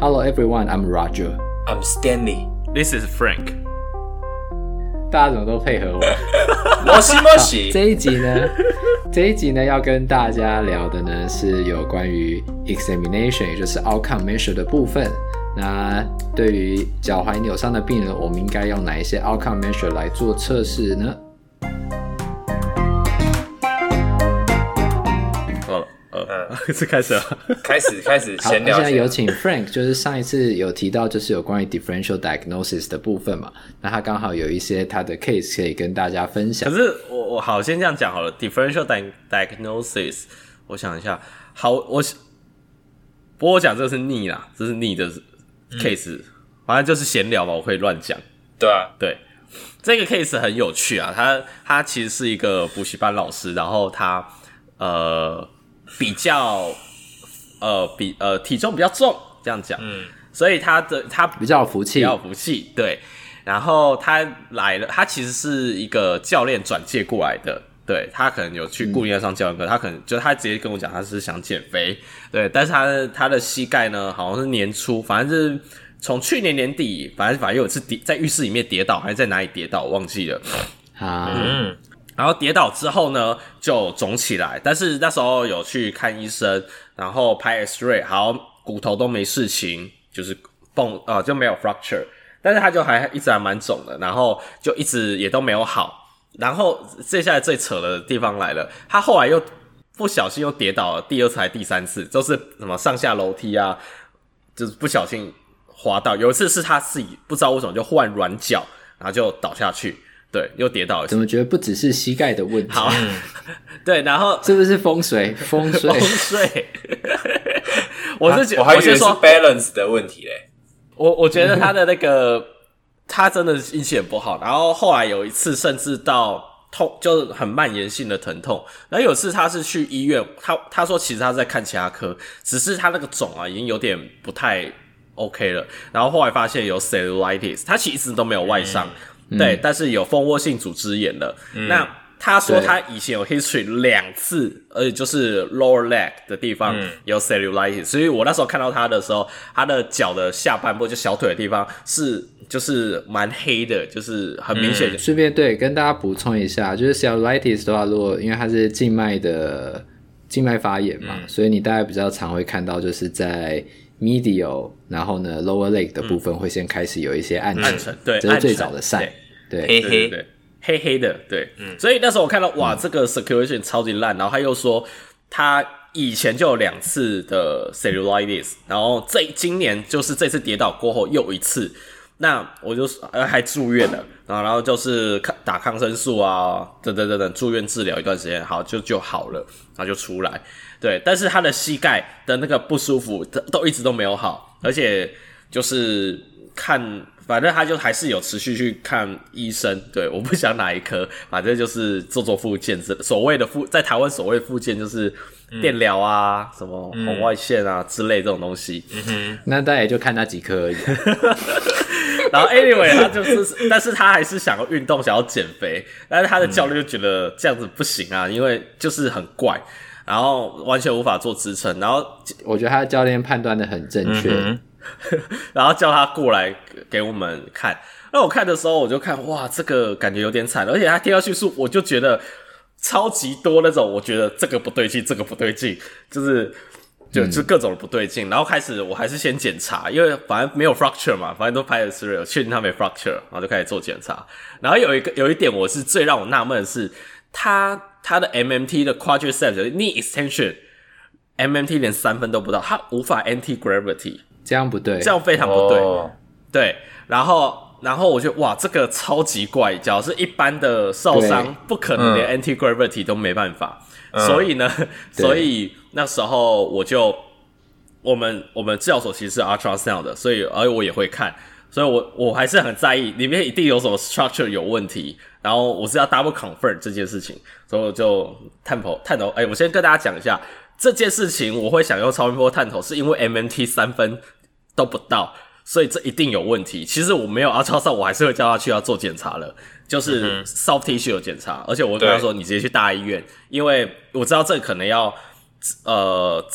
Hello everyone, I'm Roger. I'm Stanley. This is Frank. 大家怎么都配合我？摩西摩西。这一集呢，这一集呢要跟大家聊的呢是有关于 examination，也就是 outcome measure 的部分。那对于脚踝扭伤的病人，我们应该用哪一些 outcome measure 来做测试呢？是开始了，开始 开始闲聊。现在有请 Frank，就是上一次有提到，就是有关于 differential diagnosis 的部分嘛。那他刚好有一些他的 case 可以跟大家分享。可是我我好先这样讲好了，differential diagnosis，我想一下，好，我不过我讲这是逆啦，这是逆的 case，、嗯、反正就是闲聊嘛，我可以乱讲。对啊，对，这个 case 很有趣啊，他他其实是一个补习班老师，然后他呃。比较，呃，比呃体重比较重，这样讲，嗯，所以他的他比较有福气，比较有福气，对。然后他来了，他其实是一个教练转介过来的，对，他可能有去固定要上教练课，嗯，他可能就他直接跟我讲，他是想减肥，对，但是他的他的膝盖呢，好像是年初，反正是从去年年底，反正反正有一次跌在浴室里面跌倒，还是在哪里跌倒，我忘记了，啊，嗯。然后跌倒之后呢，就肿起来。但是那时候有去看医生，然后拍 X-ray，好，骨头都没事情，就是崩呃就没有 fracture。但是他就还一直还蛮肿的，然后就一直也都没有好。然后接下来最扯的地方来了，他后来又不小心又跌倒了，第二次还第三次，都是什么上下楼梯啊，就是不小心滑倒。有一次是他自己不知道为什么就换软脚，然后就倒下去。对，又跌倒了。怎么觉得不只是膝盖的问题？好，对，然后是不是风水？风水，风水。我是觉得，我还以为是 balance 的问题嘞。我我觉得他的那个，他真的运气很不好。然后后来有一次，甚至到痛，就是很蔓延性的疼痛。然后有一次他是去医院，他他说其实他在看其他科，只是他那个肿啊已经有点不太 OK 了。然后后来发现有 cellulitis，他其实都没有外伤。嗯对、嗯，但是有蜂窝性组织炎了。嗯、那他说他以前有 history 两次，而且就是 lower leg 的地方有 cellulitis、嗯。所以我那时候看到他的时候，他的脚的下半部就小腿的地方是就是蛮黑的，就是很明显的。顺、嗯、便对跟大家补充一下，就是 cellulitis 的话，如果因为它是静脉的静脉发炎嘛、嗯，所以你大概比较常会看到就是在。medial，然后呢，lower leg 的部分会先开始有一些暗沉，暗沉，对，这是最早的 sign，对，黑黑的，黑黑的，对，嗯，所以那时候我看到，哇，这个 circulation 超级烂，然后他又说他以前就有两次的 cellulitis，然后这今年就是这次跌倒过后又一次，那我就呃还住院了，然后然后就是抗打抗生素啊，等等等等，住院治疗一段时间，好就就好了，然后就出来。对，但是他的膝盖的那个不舒服，都都一直都没有好，而且就是看，反正他就还是有持续去看医生。对，我不想哪一科，反正就是做做复健，所谓的复，在台湾所谓复健就是电疗啊、嗯，什么红外线啊、嗯、之类这种东西。嗯哼，那大家也就看那几科而已。然后 anyway，他就是，但是他还是想要运动，想要减肥，但是他的教练就觉得这样子不行啊，因为就是很怪。然后完全无法做支撑，然后我觉得他的教练判断的很正确，嗯、然后叫他过来给我们看。那我看的时候，我就看哇，这个感觉有点惨，而且他贴到叙述，我就觉得超级多那种，我觉得这个不对劲，这个不对劲，就是就就各种不对劲、嗯。然后开始我还是先检查，因为反正没有 fracture 嘛，反正都拍了 X-ray，确定他没 fracture，然后就开始做检查。然后有一个有一点，我是最让我纳闷的是他。他的 MMT 的 quadriceps knee extension，MMT 连三分都不到，他无法 anti gravity，这样不对，这样非常不对。Oh. 对，然后，然后我觉得哇，这个超级怪，只要是一般的受伤，不可能连 anti gravity 都没办法。嗯、所以呢，所以那时候我就，我们我们治疗所其实是 ultrasound 的，所以而且我也会看，所以我我还是很在意里面一定有什么 structure 有问题。然后我是要 double confirm 这件事情，所以我就探头探头。哎，我先跟大家讲一下这件事情，我会想用超音波探头，是因为 MMT 三分都不到，所以这一定有问题。其实我没有 ultrasound，我还是会叫他去要做检查了，就是 soft tissue 有检查，而且我跟他说你直接去大医院，因为我知道这可能要呃，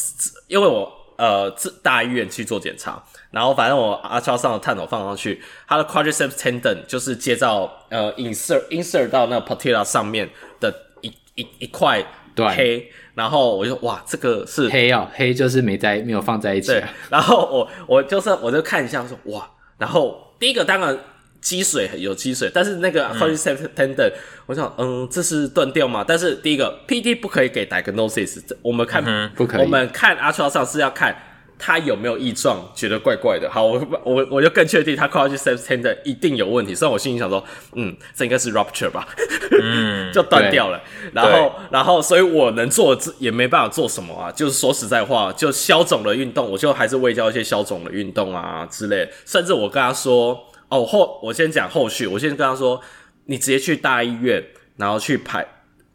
因为我。呃自大医院去做检查，然后反正我 ultrasound 的探头放上去，他的 quadriceps tendon 就是接到呃 insert insert 到那个 patella 上面的一一一块黑，然后我就哇，这个是黑哦，黑就是没在没有放在一起、啊。对，然后我我就是我就看一下说哇，然后第一个当然。积水有积水，但是那个 quadriceps tendon，我想，嗯，这是断掉吗？但是第一个 PD 不可以给 diagnosis，我们看、嗯、不可以，我们看 ultrasound 是要看他有没有异状，觉得怪怪的。好，我我我就更确定他 quadriceps tendon 一定有问题。虽然我心里想说，嗯，这应该是 rupture 吧，嗯，就断掉了。然后然后，所以我能做也没办法做什么啊。就是说实在话，就消肿的运动，我就还是会教一些消肿的运动啊之类。甚至我跟他说。哦，后我先讲后续，我先跟他说，你直接去大医院，然后去排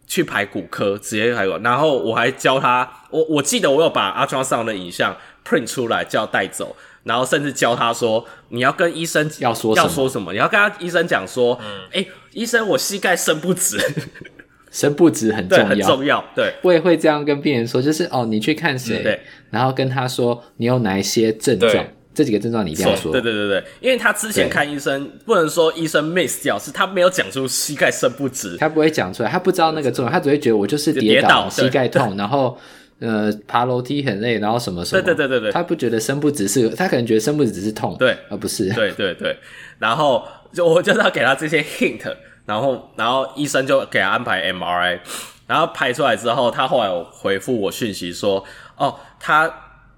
去排骨科，直接排骨，然后我还教他，我我记得我有把 ultrasound 的影像 print 出来，叫带走，然后甚至教他说，你要跟医生要说要说什么，你要跟他医生讲说，嗯，哎，医生，我膝盖伸不直，伸不直很重要，很重要，对，我也会这样跟病人说，就是哦，你去看谁，对，然后跟他说你有哪一些症状。这几个症状你一定要说，对对对对，因为他之前看医生不能说医生 miss 掉，是他没有讲出膝盖伸不直，他不会讲出来，他不知道那个症状，他只会觉得我就是跌倒，跌倒膝盖痛，然后呃爬楼梯很累，然后什么什么，对对对对对，他不觉得伸不直是，他可能觉得伸不直只是痛，对，而不是，对对对，然后就我就是要给他这些 hint，然后然后医生就给他安排 MRI，然后拍出来之后，他后来有回复我讯息说，哦，他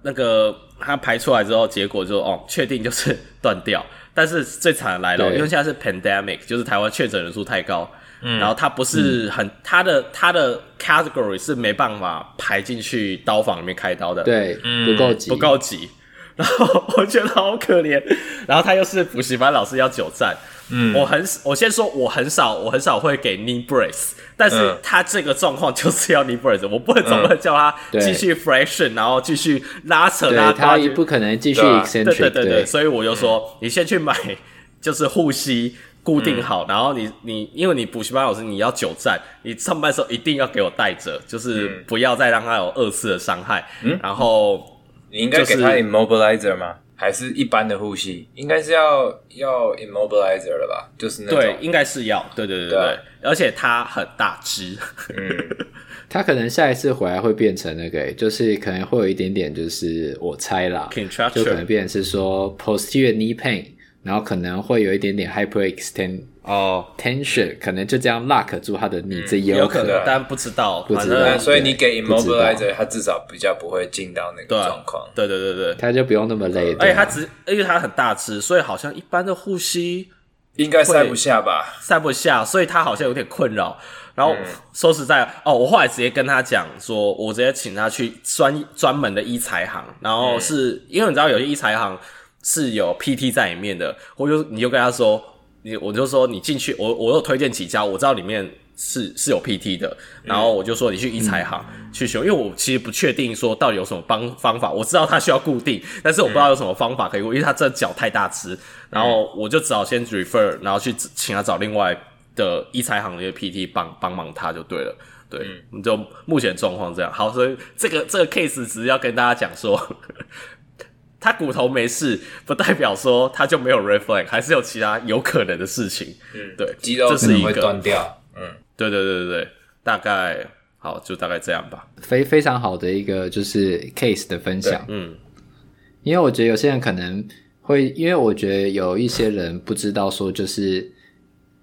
那个。他排出来之后，结果就哦，确定就是断掉。但是最惨的来了，因为现在是 pandemic，就是台湾确诊人数太高，嗯，然后他不是很，嗯、他的他的 category 是没办法排进去刀房里面开刀的，对，不够急，不够急。然后我觉得好可怜，然后他又是补习班老师要久站。嗯，我很我先说我很少我很少会给 knee brace，但是他这个状况就是要 knee brace，我不会总会叫他继续 flexion，然后继续拉扯拉，他也不可能继续对对对对，所以我就说你先去买就是护膝固定好，然后你你因为你补习班老师你要久站，你上班的时候一定要给我带着，就是不要再让他有二次的伤害，嗯。然后你应该给他 immobilizer 吗？还是一般的护膝，应该是要要 immobilizer 了吧？就是那种对，应该是要，对对对对，对而且它很大只，嗯，它可能下一次回来会变成那个，就是可能会有一点点，就是我猜啦，就可能变成是说 posterior knee pain，然后可能会有一点点 hyperextend。哦、oh,，tension 可能就这样 lock 住他的你，这也有可能，嗯、但不知道，不知道。所以你给 immobilizer，他至少比较不会进到那个状况。对对对对，他就不用那么累。而且他只，因为他很大只，所以好像一般的护膝应该塞不下吧？塞不下，所以他好像有点困扰。然后、嗯、说实在，哦，我后来直接跟他讲说，我直接请他去专专门的医材行，然后是、嗯、因为你知道有些医材行是有 PT 在里面的，我就你就跟他说。你我就说你进去，我我又推荐几家，我知道里面是是有 PT 的，然后我就说你去医材行去修，因为我其实不确定说到底有什么方方法，我知道它需要固定，但是我不知道有什么方法可以，因为它这脚太大只，然后我就只好先 refer，然后去请他找另外的医材行的一个 PT 帮帮忙他就对了，对，你就目前状况这样，好，所以这个这个 case 只是要跟大家讲说。他骨头没事，不代表说他就没有 red flag，还是有其他有可能的事情。嗯，对，肌肉可能会断掉。嗯，对对对对对，大概好，就大概这样吧。非非常好的一个就是 case 的分享。嗯，因为我觉得有些人可能会，因为我觉得有一些人不知道说就是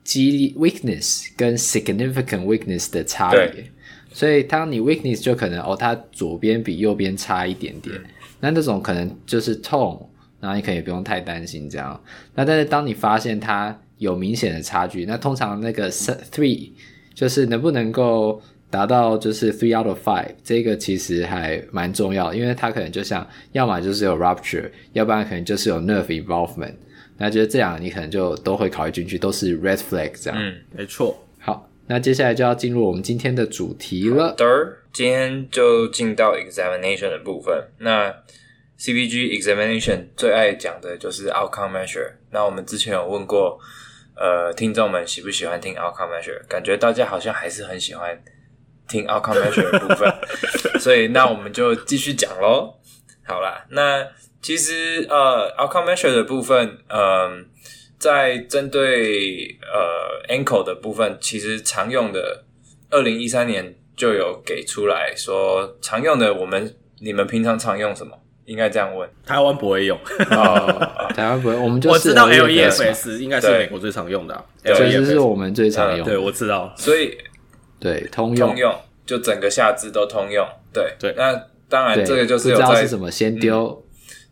肌 weakness 跟 significant weakness 的差别，所以当你 weakness 就可能哦，他左边比右边差一点点。嗯那那种可能就是痛，然后你可能也不用太担心这样。那但是当你发现它有明显的差距，那通常那个 three 就是能不能够达到就是 three out of five，这个其实还蛮重要，因为它可能就像要么就是有 rupture，要不然可能就是有 nerve involvement。那觉得这样你可能就都会考虑进去，都是 red flag 这样。嗯，没错。好，那接下来就要进入我们今天的主题了。今天就进到 examination 的部分。那 CPG examination 最爱讲的就是 outcome measure。那我们之前有问过，呃，听众们喜不喜欢听 outcome measure？感觉大家好像还是很喜欢听 outcome measure 的部分。所以那我们就继续讲喽。好啦，那其实呃，outcome measure 的部分，嗯、呃，在针对呃 ankle 的部分，其实常用的，二零一三年就有给出来说，常用的我们你们平常常用什么？应该这样问。台湾不会用，哦、台湾不会，我们就是我知道 LEFS 应该是美国最常用的、啊，对，其实是我们最常用的、嗯。对，我知道，所以对通用通用就整个下肢都通用。对对，那。当然，这个就是有在不知道是什么先丢、嗯，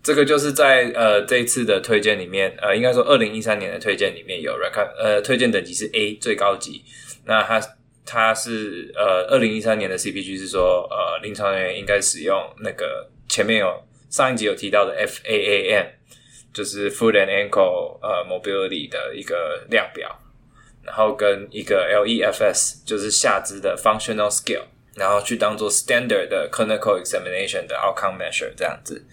这个就是在呃这一次的推荐里面，呃，应该说二零一三年的推荐里面有 recommend 呃推荐等级是 A 最高级。那它它是呃二零一三年的 CPG 是说呃临床人员应该使用那个前面有上一集有提到的 FAAM，就是 Foot and Ankle 呃 Mobility 的一个量表，然后跟一个 LEFS 就是下肢的 Functional Skill。然后去当做 standard 的 clinical examination 的 outcome measure 这样子。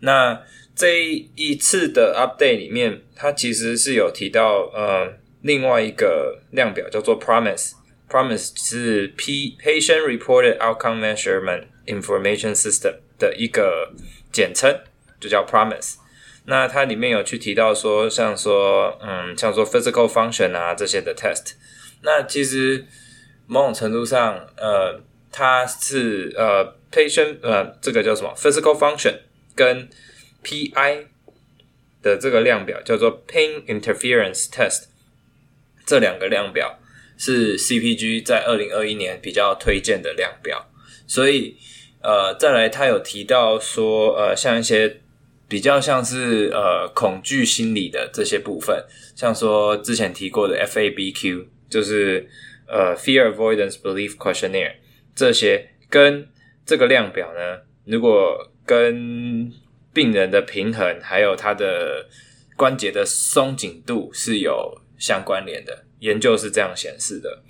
那这一次的 update 里面，它其实是有提到呃另外一个量表叫做 Promise。Promise 是 P Patient Reported Outcome Measurement Information System 的一个简称，就叫 Promise。那它里面有去提到说，像说嗯，像说 physical function 啊这些的 test。那其实某种程度上，呃。它是呃，patient 呃，这个叫什么？physical function 跟 PI 的这个量表叫做 pain interference test，这两个量表是 CPG 在二零二一年比较推荐的量表。所以呃，再来他有提到说呃，像一些比较像是呃恐惧心理的这些部分，像说之前提过的 FABQ，就是呃 Fear Avoidance Belief Questionnaire。这些跟这个量表呢，如果跟病人的平衡还有他的关节的松紧度是有相关联的，研究是这样显示的。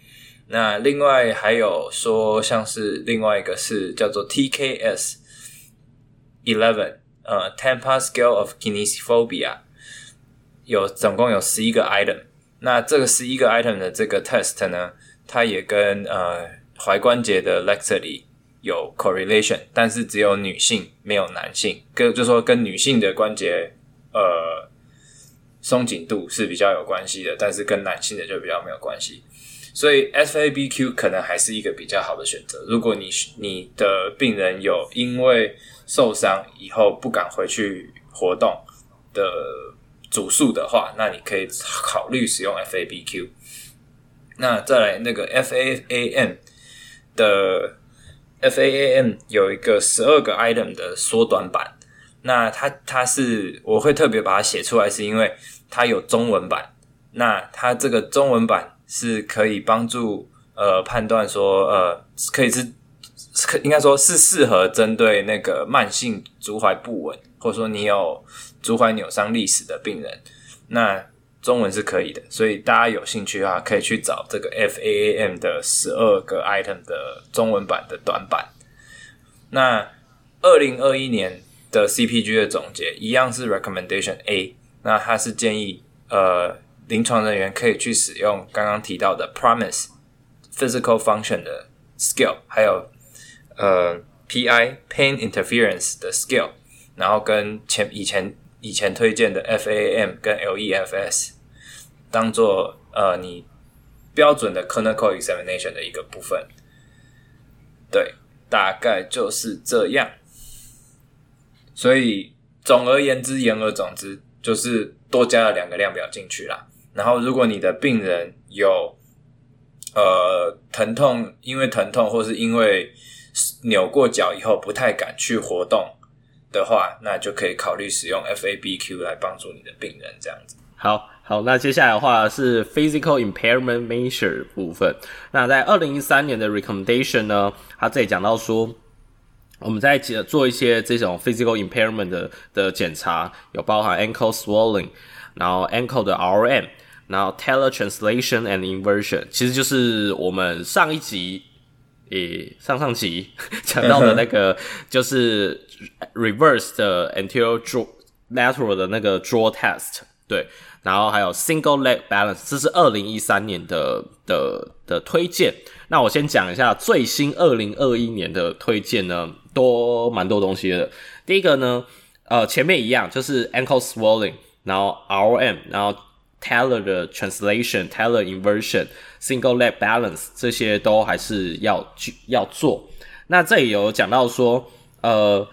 那另外还有说，像是另外一个是叫做 TKS Eleven，呃，Tampa Scale of Kinesiophobia，有总共有十一个 item。那这个十一个 item 的这个 test 呢，它也跟呃。踝关节的 laxity 有 correlation，但是只有女性没有男性，跟就说跟女性的关节呃松紧度是比较有关系的，但是跟男性的就比较没有关系。所以 FABQ 可能还是一个比较好的选择。如果你你的病人有因为受伤以后不敢回去活动的主诉的话，那你可以考虑使用 FABQ。那再来那个 FAAM。的 FAAM 有一个十二个 item 的缩短版，那它它是我会特别把它写出来，是因为它有中文版。那它这个中文版是可以帮助呃判断说呃可以是可应该说是适合针对那个慢性足踝不稳，或者说你有足踝扭伤历史的病人，那。中文是可以的，所以大家有兴趣的话，可以去找这个 FAAM 的十二个 item 的中文版的短版。那二零二一年的 CPG 的总结一样是 Recommendation A，那它是建议呃临床人员可以去使用刚刚提到的 Promise Physical Function 的 Skill，还有呃 PI Pain Interference 的 Skill，然后跟前以前以前推荐的 FAM 跟 LEFS。当做呃你标准的 clinical examination 的一个部分，对，大概就是这样。所以总而言之，言而总之，就是多加了两个量表进去啦。然后，如果你的病人有呃疼痛，因为疼痛或是因为扭过脚以后不太敢去活动的话，那就可以考虑使用 FABQ 来帮助你的病人这样子。好。好，那接下来的话是 physical impairment measure 部分。那在二零一三年的 recommendation 呢，他这里讲到说，我们在做一些这种 physical impairment 的的检查，有包含 ankle swelling，然后 ankle 的 RM，然后 talar translation and inversion，其实就是我们上一集，诶，上上集讲到的那个，就是 reverse 的 anterior draw lateral 的那个 draw test。对，然后还有 single leg balance，这是二零一三年的的的推荐。那我先讲一下最新二零二一年的推荐呢，多蛮多东西的。第一个呢，呃，前面一样就是 ankle swelling，然后 R O M，然后 Taylor 的 translation，Taylor inversion，single leg balance 这些都还是要去要做。那这里有讲到说，呃，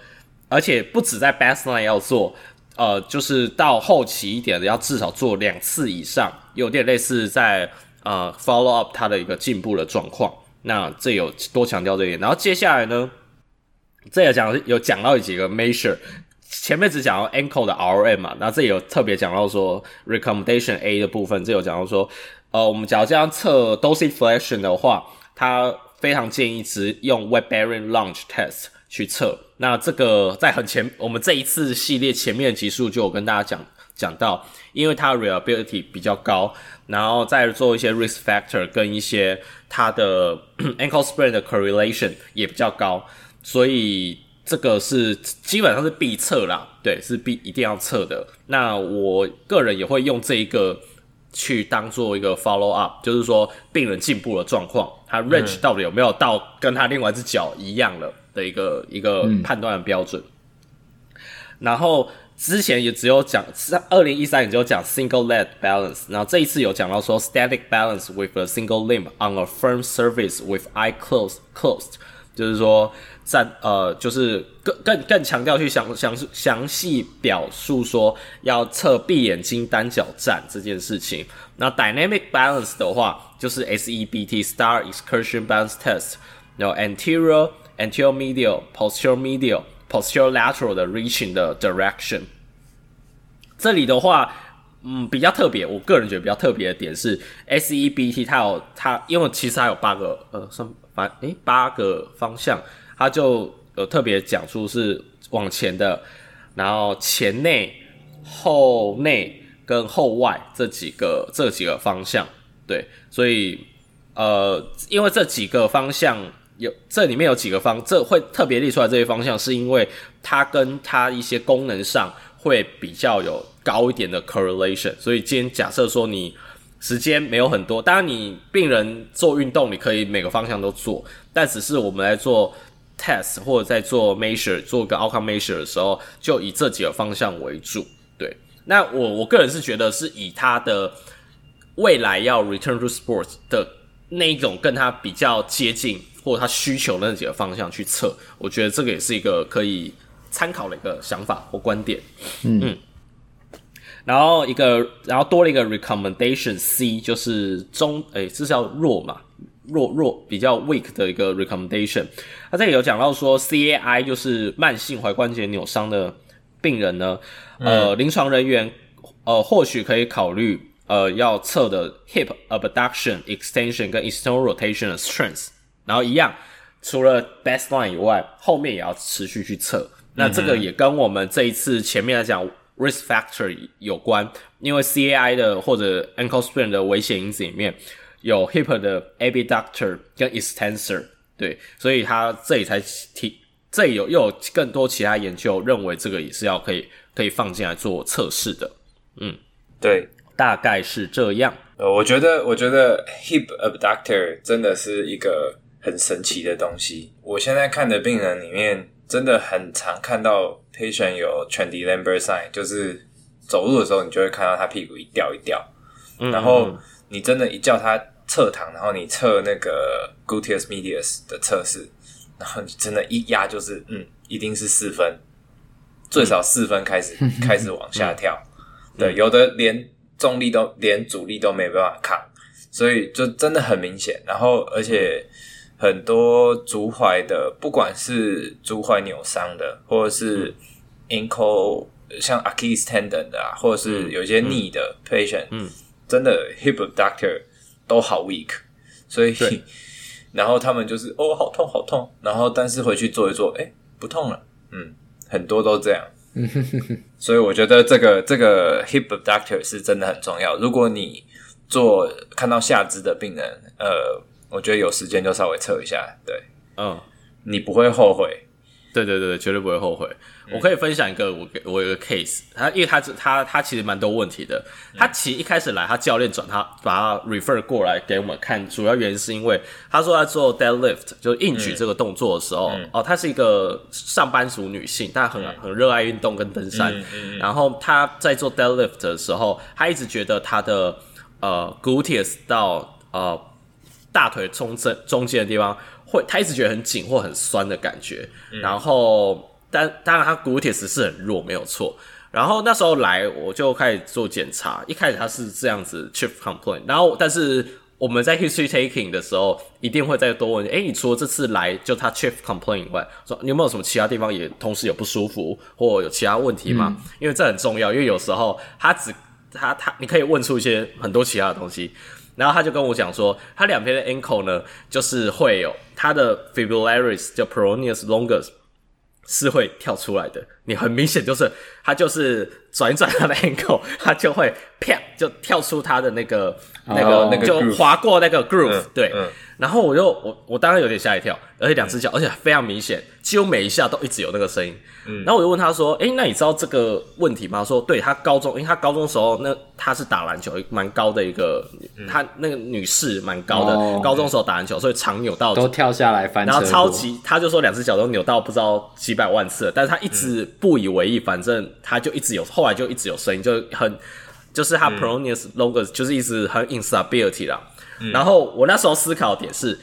而且不止在 baseline 要做。呃，就是到后期一点的，要至少做两次以上，有点类似在呃 follow up 它的一个进步的状况。那这有多强调这一点。然后接下来呢，这也讲有讲到几个 measure，前面只讲到 ankle 的 RM 嘛，那这有特别讲到说 recommendation A 的部分，这有讲到说，呃，我们假如这样测 dorsiflexion 的话，它非常建议只用 web bearing lunge test 去测。那这个在很前，我们这一次系列前面的集数就有跟大家讲讲到，因为它 reliability 比较高，然后再做一些 risk factor 跟一些它的 ankle sprain 的 correlation 也比较高，所以这个是基本上是必测啦，对，是必一定要测的。那我个人也会用这一个去当做一个 follow up，就是说病人进步的状况，他 range 到底有没有到跟他另外一只脚一样了。的一个一个判断的标准，嗯、然后之前也只有讲，二零一三年只有讲 single leg balance，然后这一次有讲到说 static balance with a single limb on a firm surface with eye closed closed，就是说站呃就是更更更强调去详详详细表述说要测闭眼睛单脚站这件事情。那 dynamic balance 的话就是 SEBT star excursion balance test，然后 anterior。Anterior medial, posterior medial, posterior lateral 的 reaching 的 direction。这里的话，嗯，比较特别，我个人觉得比较特别的点是 SEBT，它有它，因为其实它有八个呃，算反诶八个方向，它就有特别讲出是往前的，然后前内、后内跟后外这几个这几个方向，对，所以呃，因为这几个方向。有这里面有几个方，这会特别列出来这些方向，是因为它跟它一些功能上会比较有高一点的 correlation。所以今天假设说你时间没有很多，当然你病人做运动，你可以每个方向都做，但只是我们来做 test 或者在做 measure 做个 outcome measure 的时候，就以这几个方向为主。对，那我我个人是觉得是以他的未来要 return to sports 的那一种跟他比较接近。或者他需求的那几个方向去测，我觉得这个也是一个可以参考的一个想法或观点。嗯，嗯，然后一个，然后多了一个 recommendation C，就是中，诶，这是叫弱嘛，弱弱比较 weak 的一个 recommendation。他这里有讲到说，CAI 就是慢性踝关节扭伤的病人呢，呃，临床人员呃或许可以考虑呃要测的 hip abduction extension 跟 external rotation 的 strength。然后一样，除了 baseline 以外，后面也要持续去测。那这个也跟我们这一次前面来讲 risk factor 有关，因为 CAI 的或者 ankle sprain 的危险因子里面有 hip 的 abductor 跟 extensor，对，所以他这里才提，这里有又有更多其他研究认为这个也是要可以可以放进来做测试的。嗯，对，大概是这样。呃，我觉得我觉得 hip abductor 真的是一个。很神奇的东西。我现在看的病人里面，真的很常看到 patient 有 Trendelenburg sign，就是走路的时候，你就会看到他屁股一掉一掉。然后你真的，一叫他侧躺，然后你测那个 gluteus medius 的测试，然后你真的，一压就是，嗯，一定是四分，最少四分开始 开始往下跳。对，有的连重力都连阻力都没办法抗，所以就真的很明显。然后而且。很多足踝的，不管是足踝扭伤的，或者是 ankle 像 Achilles tendon 的啊，或者是有一些 knee 的 patient，嗯，真的 hip abductor 都好 weak，所以，然后他们就是哦，好痛好痛，然后但是回去做一做，哎，不痛了，嗯，很多都这样，所以我觉得这个这个 hip abductor 是真的很重要。如果你做看到下肢的病人，呃。我觉得有时间就稍微测一下，对，嗯，你不会后悔，对对对，绝对不会后悔。我可以分享一个我我有一个 case，他因为他他他其实蛮多问题的。他其实一开始来，他教练转他把他 refer 过来给我们看，主要原因是因为他说他做 deadlift 就是硬举这个动作的时候，嗯、哦，她是一个上班族女性，但很很热爱运动跟登山。然后她在做 deadlift 的时候，她一直觉得她的呃 gluteus 到呃大腿中正中间的地方会，他一直觉得很紧或很酸的感觉，嗯、然后。但当然，他 gluteus 是很弱，没有错。然后那时候来，我就开始做检查。一开始他是这样子 chief complaint，然后但是我们在 history taking 的时候，一定会再多问。诶，你除了这次来就他 chief complaint 以外，说你有没有什么其他地方也同时有不舒服或有其他问题吗？嗯、因为这很重要，因为有时候他只他他你可以问出一些很多其他的东西。然后他就跟我讲说，他两边的 ankle 呢，就是会有他的 fibularis 叫 peroneus longus。是会跳出来的，你很明显就是他就是转一转他的 ankle，他就会啪就跳出他的那个、oh, 那个那个就划过那个 groove，嗯、对。嗯然后我就我我当然有点吓一跳，而且两只脚，嗯、而且非常明显，几乎每一下都一直有那个声音。嗯，然后我就问他说：“诶，那你知道这个问题吗？”他说：“对，他高中，因为他高中时候那他是打篮球，蛮高的一个，他、嗯、那个女士蛮高的，哦、高中时候打篮球，所以常扭到都跳下来翻车，然后超级，他就说两只脚都扭到不知道几百万次了，但是他一直不以为意，反正他就一直有，后来就一直有声音，就很就是他 peroneus longus 就是一直很 instability 啦。然后我那时候思考的点是，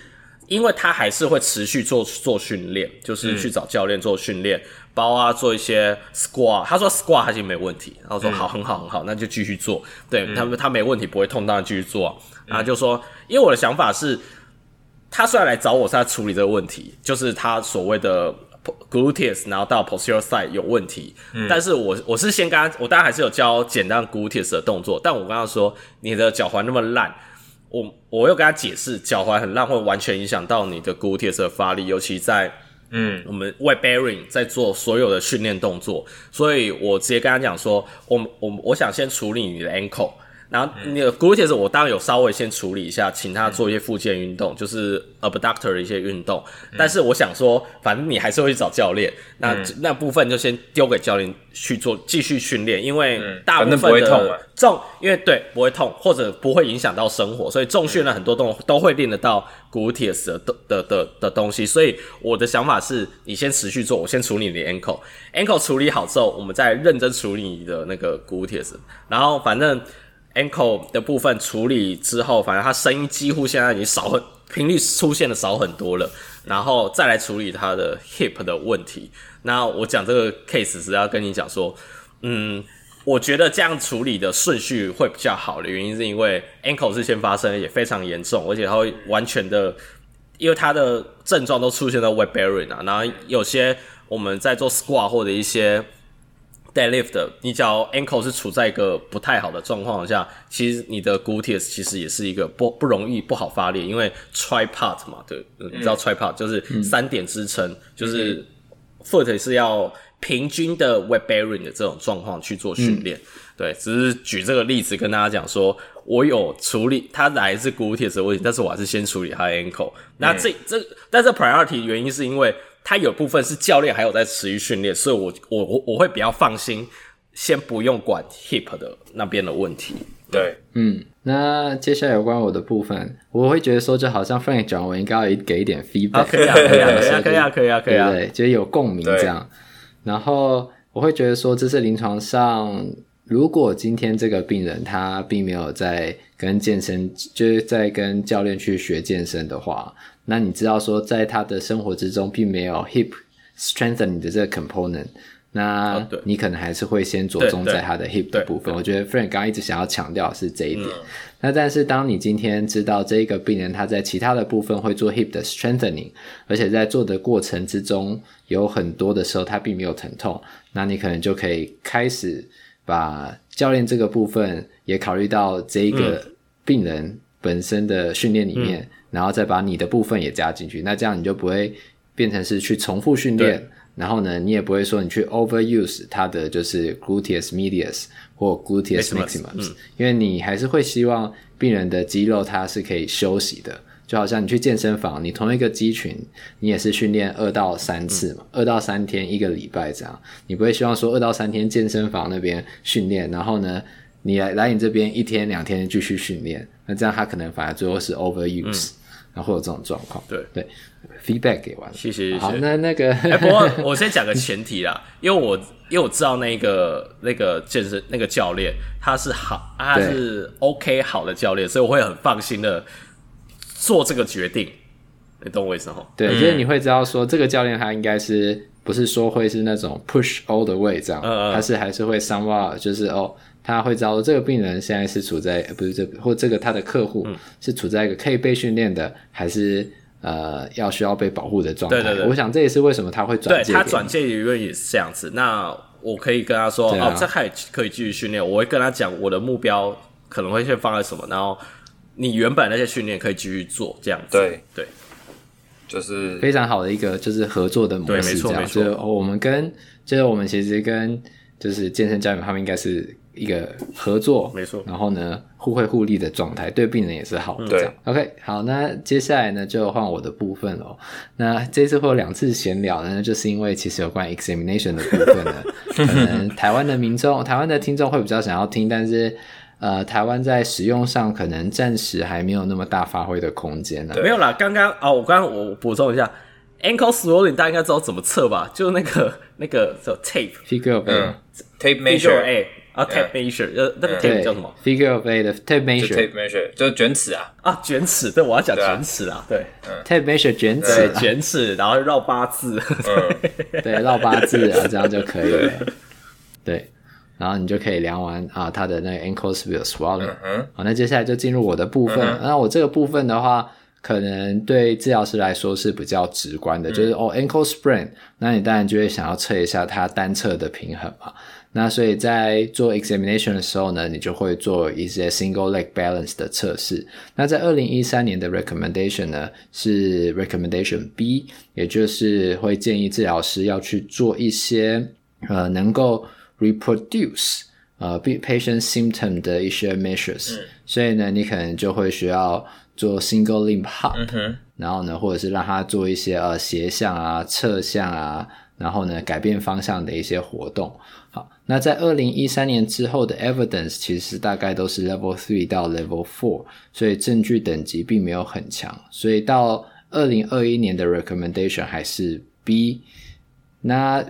因为他还是会持续做做训练，就是去找教练做训练，包啊做一些 squat。他说 squat 还是没问题，然后说好，很好，很好，那就继续做。对他们，他没问题，不会痛，当然继续做。然后就说，因为我的想法是，他虽然来找我是在处理这个问题，就是他所谓的 gluteus，然后到 posterior side 有问题，但是我我是先跟他，我当然还是有教简单 gluteus 的动作，但我跟他说，你的脚踝那么烂。我我又跟他解释，脚踝很烂会完全影响到你的 gluteus 的发力，尤其在嗯我们 weight bearing 在做所有的训练动作，所以我直接跟他讲说，我我我想先处理你的 ankle。然后那个 gluteus 我当然有稍微先处理一下，请他做一些复健运动，嗯、就是 abductor 的一些运动。嗯、但是我想说，反正你还是会去找教练，那、嗯、那部分就先丢给教练去做继续训练，因为大部分的重，嗯、因为对不会痛，或者不会影响到生活，所以重训了很多动都会练得到 gluteus 的的的的，的东西。所以我的想法是，你先持续做，我先处理你的 ankle，ankle 处理好之后，我们再认真处理你的那个 gluteus，然后反正。Ankle 的部分处理之后，反正他声音几乎现在已经少很，频率出现的少很多了。然后再来处理他的 hip 的问题。那我讲这个 case 是要跟你讲说，嗯，我觉得这样处理的顺序会比较好的原因是因为 ankle 是先发生，也非常严重，而且它会完全的，因为它的症状都出现在 web bearing 啊。然后有些我们在做 squat 或者一些。deadlift，你只要 ankle 是处在一个不太好的状况下，其实你的 gluteus 其实也是一个不不容易不好发力，因为 tripod 嘛，对，嗯、你知道 tripod 就是三点支撑，嗯、就是 foot 是要平均的 weight bearing 的这种状况去做训练。嗯、对，只是举这个例子跟大家讲说，我有处理它来自 gluteus 的问题，但是我还是先处理他的 ankle。那这、嗯、这，但是 priority 原因是因为。他有部分是教练还有在持续训练，所以我我我我会比较放心，先不用管 hip 的那边的问题。对，嗯，那接下来有关我的部分，我会觉得说，就好像 Frank 讲，我应该要给一点 feedback，可以啊，可以啊，可以啊，可以啊，可以啊，对，就是有共鸣这样。然后我会觉得说，这是临床上，如果今天这个病人他并没有在跟健身，就是在跟教练去学健身的话。那你知道说，在他的生活之中，并没有 hip strengthening 的这个 component，那你可能还是会先着重在他的 hip 的部分。我觉得 Frank 刚刚一直想要强调的是这一点。嗯、那但是当你今天知道这一个病人他在其他的部分会做 hip 的 strengthening，而且在做的过程之中有很多的时候他并没有疼痛，那你可能就可以开始把教练这个部分也考虑到这一个病人本身的训练里面。嗯。然后再把你的部分也加进去，那这样你就不会变成是去重复训练，然后呢，你也不会说你去 overuse 它的就是 gluteus medius 或 gluteus maximus，嗯，因为你还是会希望病人的肌肉它是可以休息的，就好像你去健身房，你同一个肌群，你也是训练二到三次嘛，二、嗯、到三天一个礼拜这样，你不会希望说二到三天健身房那边训练，然后呢，你来来你这边一天两天继续训练，那这样他可能反而最后是 overuse，、嗯、然后会有这种状况。对对，feedback 给完，谢谢谢谢。好，那那个，哎、欸，不过 我先讲个前提啦，因为我因为我知道那个那个健身那个教练他是好，他是 OK 好的教练，所以我会很放心的。做这个决定，你懂我意思吗？对，就是你会知道说，这个教练他应该是不是说会是那种 push all the way 这样，嗯、他是还是会 somewhat 就是哦，他会知道说这个病人现在是处在不是这或这个他的客户是处在一个可以被训练的，还是呃要需要被保护的状态。对对对，我想这也是为什么他会转介。对，他转介理论也是这样子。那我可以跟他说，啊、哦，这还可以继续训练。我会跟他讲我的目标可能会先放在什么，然后。你原本那些训练可以继续做，这样子。对对，就是非常好的一个就是合作的模式，这样。没错没错。就是我们跟就是我们其实跟就是健身教练他们应该是一个合作，没错。然后呢，互惠互利的状态，对病人也是好的。对。OK，好，那接下来呢就换我的部分喽。那这次会有两次闲聊呢，就是因为其实有关 examination 的部分呢，可能台湾的民众、台湾的听众会比较想要听，但是。呃台湾在使用上可能暂时还没有那么大发挥的空间呢。没有啦刚刚啊我刚刚我补充一下 ankle swelling 大家应该知道怎么测吧？就是那个那个叫 tape figure of a tape measure a 啊 tape measure 那个 tape 叫什么？Figure of a 的 tape measure tape measure 就是卷尺啊。啊卷尺对我要讲卷尺啊对 tape measure 卷尺卷尺然后绕八字。对绕八字啊这样就可以了。对。然后你就可以量完啊，他的那个 ankle swelling。嗯好，那接下来就进入我的部分。嗯、那我这个部分的话，可能对治疗师来说是比较直观的，嗯、就是哦 ankle sprain，那你当然就会想要测一下它单侧的平衡嘛。那所以在做 examination 的时候呢，你就会做一些 single leg balance 的测试。那在二零一三年的 recommendation 呢，是 recommendation B，也就是会建议治疗师要去做一些呃能够。Reproduce 呃 patient symptom 的一些 measures，、嗯、所以呢，你可能就会需要做 single limb hop，、嗯、然后呢，或者是让他做一些呃斜向啊、侧向啊，然后呢改变方向的一些活动。好，那在二零一三年之后的 evidence 其实大概都是 level three 到 level four，所以证据等级并没有很强，所以到二零二一年的 recommendation 还是 B。那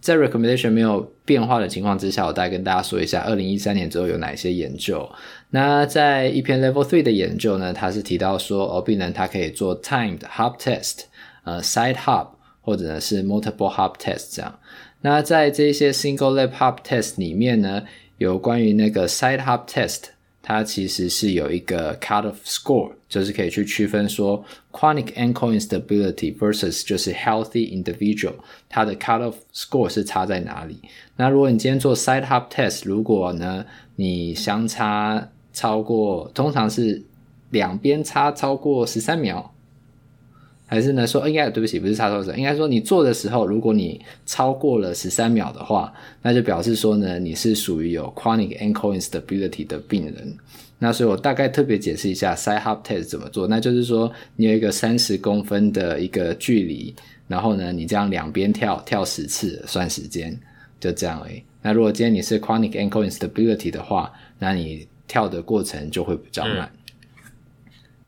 在 recommendation 没有变化的情况之下，我再跟大家说一下，二零一三年之后有哪些研究。那在一篇 level three 的研究呢，它是提到说，哦，病人他可以做 timed hop test，呃，side hop 或者呢是 multiple hop test 这样。那在这些 single leg hop test 里面呢，有关于那个 side hop test。它其实是有一个 cutoff score，就是可以去区分说 chronic ankle instability versus 就是 healthy individual，它的 cutoff score 是差在哪里？那如果你今天做 side hop test，如果呢你相差超过，通常是两边差超过十三秒。还是呢说，应该对不起，不是差错者，应该说你做的时候，如果你超过了十三秒的话，那就表示说呢，你是属于有 chronic ankle instability 的病人。那所以我大概特别解释一下 side hop test 怎么做，那就是说你有一个三十公分的一个距离，然后呢，你这样两边跳跳十次算时间，就这样而已。那如果今天你是 chronic ankle instability 的话，那你跳的过程就会比较慢。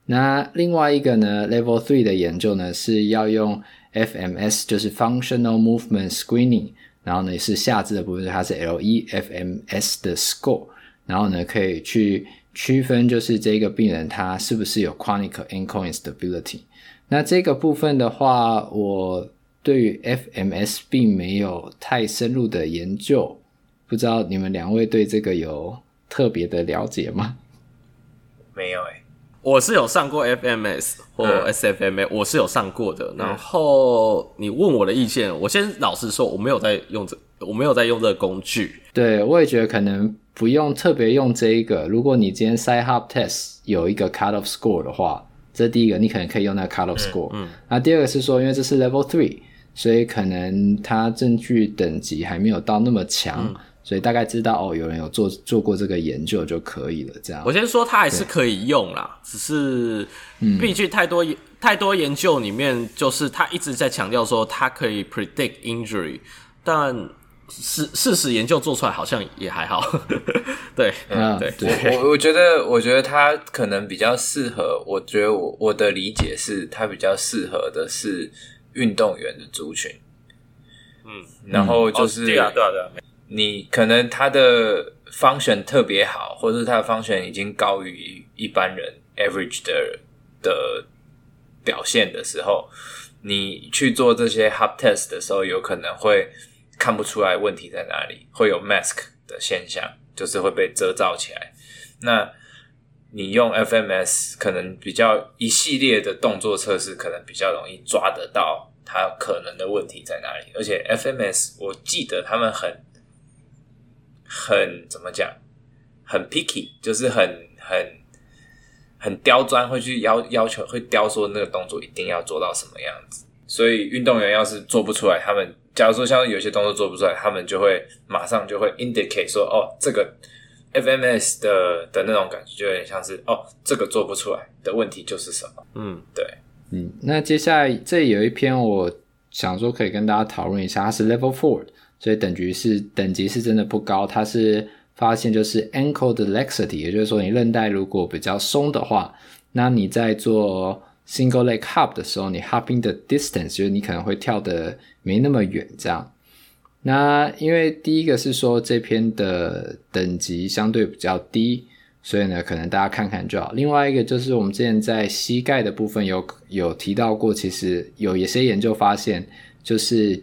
那另外一个呢，Level Three 的研究呢，是要用 FMS，就是 Functional Movement Screening，然后呢也是下肢的部分，它是 LEFMS 的 score，然后呢可以去区分就是这个病人他是不是有 Chronic Ankle Instability。那这个部分的话，我对于 FMS 并没有太深入的研究，不知道你们两位对这个有特别的了解吗？没有诶、我是有上过 FMS 或 SFMA，、嗯、我是有上过的。然后你问我的意见，我先老实说，我没有在用这，我没有在用这个工具。对，我也觉得可能不用特别用这一个。如果你今天 side hop test 有一个 cutoff score 的话，这第一个，你可能可以用那个 cutoff score。嗯。那、嗯、第二个是说，因为这是 level three，所以可能它证据等级还没有到那么强。嗯所以大概知道哦，有人有做做过这个研究就可以了。这样，我先说它还是可以用啦，只是毕竟太多、嗯、太多研究里面，就是他一直在强调说它可以 predict injury，但事事实研究做出来好像也还好。对，嗯，对，我我我觉得，我觉得它可能比较适合。我觉得我我的理解是，它比较适合的是运动员的族群。嗯，然后就是、嗯哦、对啊，对啊，对啊。你可能他的方选特别好，或者是他的方选已经高于一般人 average 的的表现的时候，你去做这些 hub test 的时候，有可能会看不出来问题在哪里，会有 mask 的现象，就是会被遮罩起来。那你用 FMS 可能比较一系列的动作测试，可能比较容易抓得到它可能的问题在哪里。而且 FMS 我记得他们很。很怎么讲？很 picky，就是很很很刁钻，会去要要求，会雕说那个动作一定要做到什么样子。所以运动员要是做不出来，他们假如说像有些动作做不出来，他们就会马上就会 indicate 说，哦，这个 FMS 的的那种感觉就有点像是，哦，这个做不出来的问题就是什么？嗯，对，嗯，那接下来这有一篇，我想说可以跟大家讨论一下，它是 Level Four。所以等级是等级是真的不高，它是发现就是 ankle 的 laxity，也就是说你韧带如果比较松的话，那你在做 single leg hop 的时候，你 hopping 的 distance 就是你可能会跳得没那么远这样。那因为第一个是说这篇的等级相对比较低，所以呢可能大家看看就好。另外一个就是我们之前在膝盖的部分有有提到过，其实有一些研究发现就是。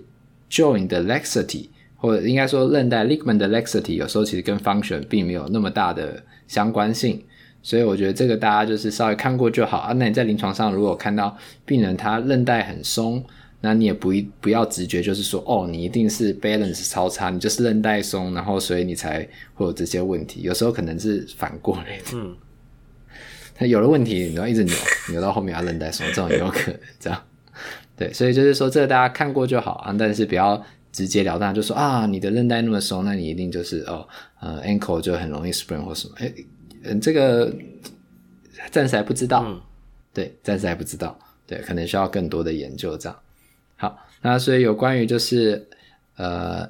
Joint 的 laxity，或者应该说韧带 ligament 的 laxity，有时候其实跟 function 并没有那么大的相关性，所以我觉得这个大家就是稍微看过就好啊。那你在临床上如果看到病人他韧带很松，那你也不一不要直觉就是说哦，你一定是 balance 超差，你就是韧带松，然后所以你才会有这些问题。有时候可能是反过来的，嗯，他有了问题，你要一直扭扭到后面，他韧带松，这种也有可能这样。对，所以就是说，这个大家看过就好啊，但是不要直截了当就说啊，你的韧带那么松，那你一定就是哦，呃，ankle 就很容易 sprain 或什么。哎，嗯，这个暂时还不知道，嗯、对，暂时还不知道，对，可能需要更多的研究这样。好，那所以有关于就是呃。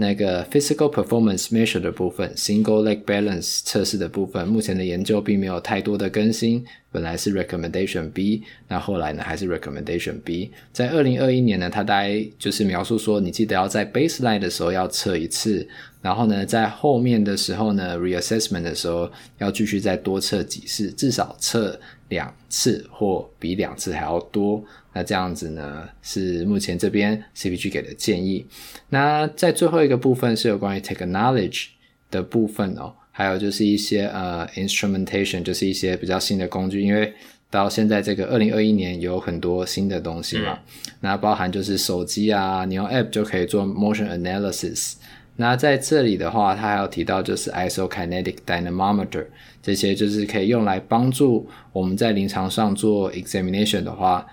那个 physical performance measure 的部分，single leg balance 测试的部分，目前的研究并没有太多的更新。本来是 recommendation B，那后来呢还是 recommendation B。在二零二一年呢，他大概就是描述说，你记得要在 baseline 的时候要测一次，然后呢，在后面的时候呢，reassessment 的时候要继续再多测几次，至少测两次或比两次还要多。那这样子呢，是目前这边 CPG 给的建议。那在最后一个部分是有关于 technology 的部分哦，还有就是一些呃 instrumentation，就是一些比较新的工具。因为到现在这个二零二一年有很多新的东西嘛，嗯、那包含就是手机啊，你用 app 就可以做 motion analysis。那在这里的话，它还有提到就是 isokinetic dynamometer，这些就是可以用来帮助我们在临床上做 examination 的话。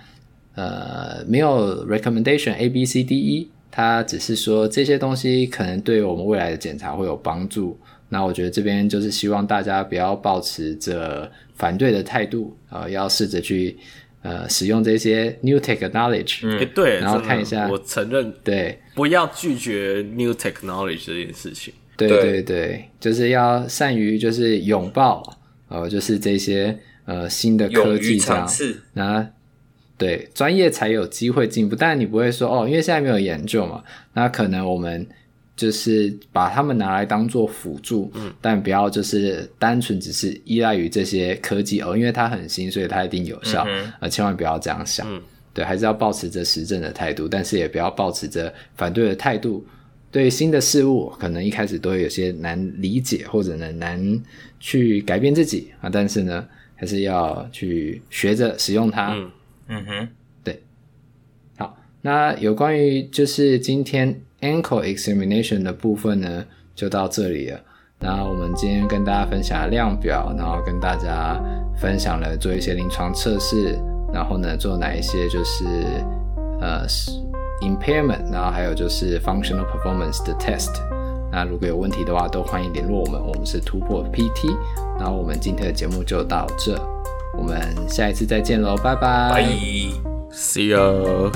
呃，没有 recommendation A B C D E，它只是说这些东西可能对我们未来的检查会有帮助。那我觉得这边就是希望大家不要抱持着反对的态度、呃，要试着去呃使用这些 new technology。嗯，对，然后看一下，我承认，对，不要拒绝 new technology 这件事情。对对对，就是要善于就是拥抱，呃，就是这些呃新的科技这样。那对，专业才有机会进步，但你不会说哦，因为现在没有研究嘛，那可能我们就是把它们拿来当做辅助，嗯，但不要就是单纯只是依赖于这些科技哦，因为它很新，所以它一定有效，嗯哼，呃，千万不要这样想，嗯，对，还是要保持着实证的态度，但是也不要保持着反对的态度，对新的事物可能一开始都会有些难理解或者呢难去改变自己啊，但是呢，还是要去学着使用它。嗯。嗯哼，对，好，那有关于就是今天 ankle examination 的部分呢，就到这里了。那我们今天跟大家分享量表，然后跟大家分享了做一些临床测试，然后呢做哪一些就是呃 impairment，然后还有就是 functional performance 的 test。那如果有问题的话，都欢迎联络我们，我们是突破 PT。然后我们今天的节目就到这，我们下一次再见喽，拜拜。，See you。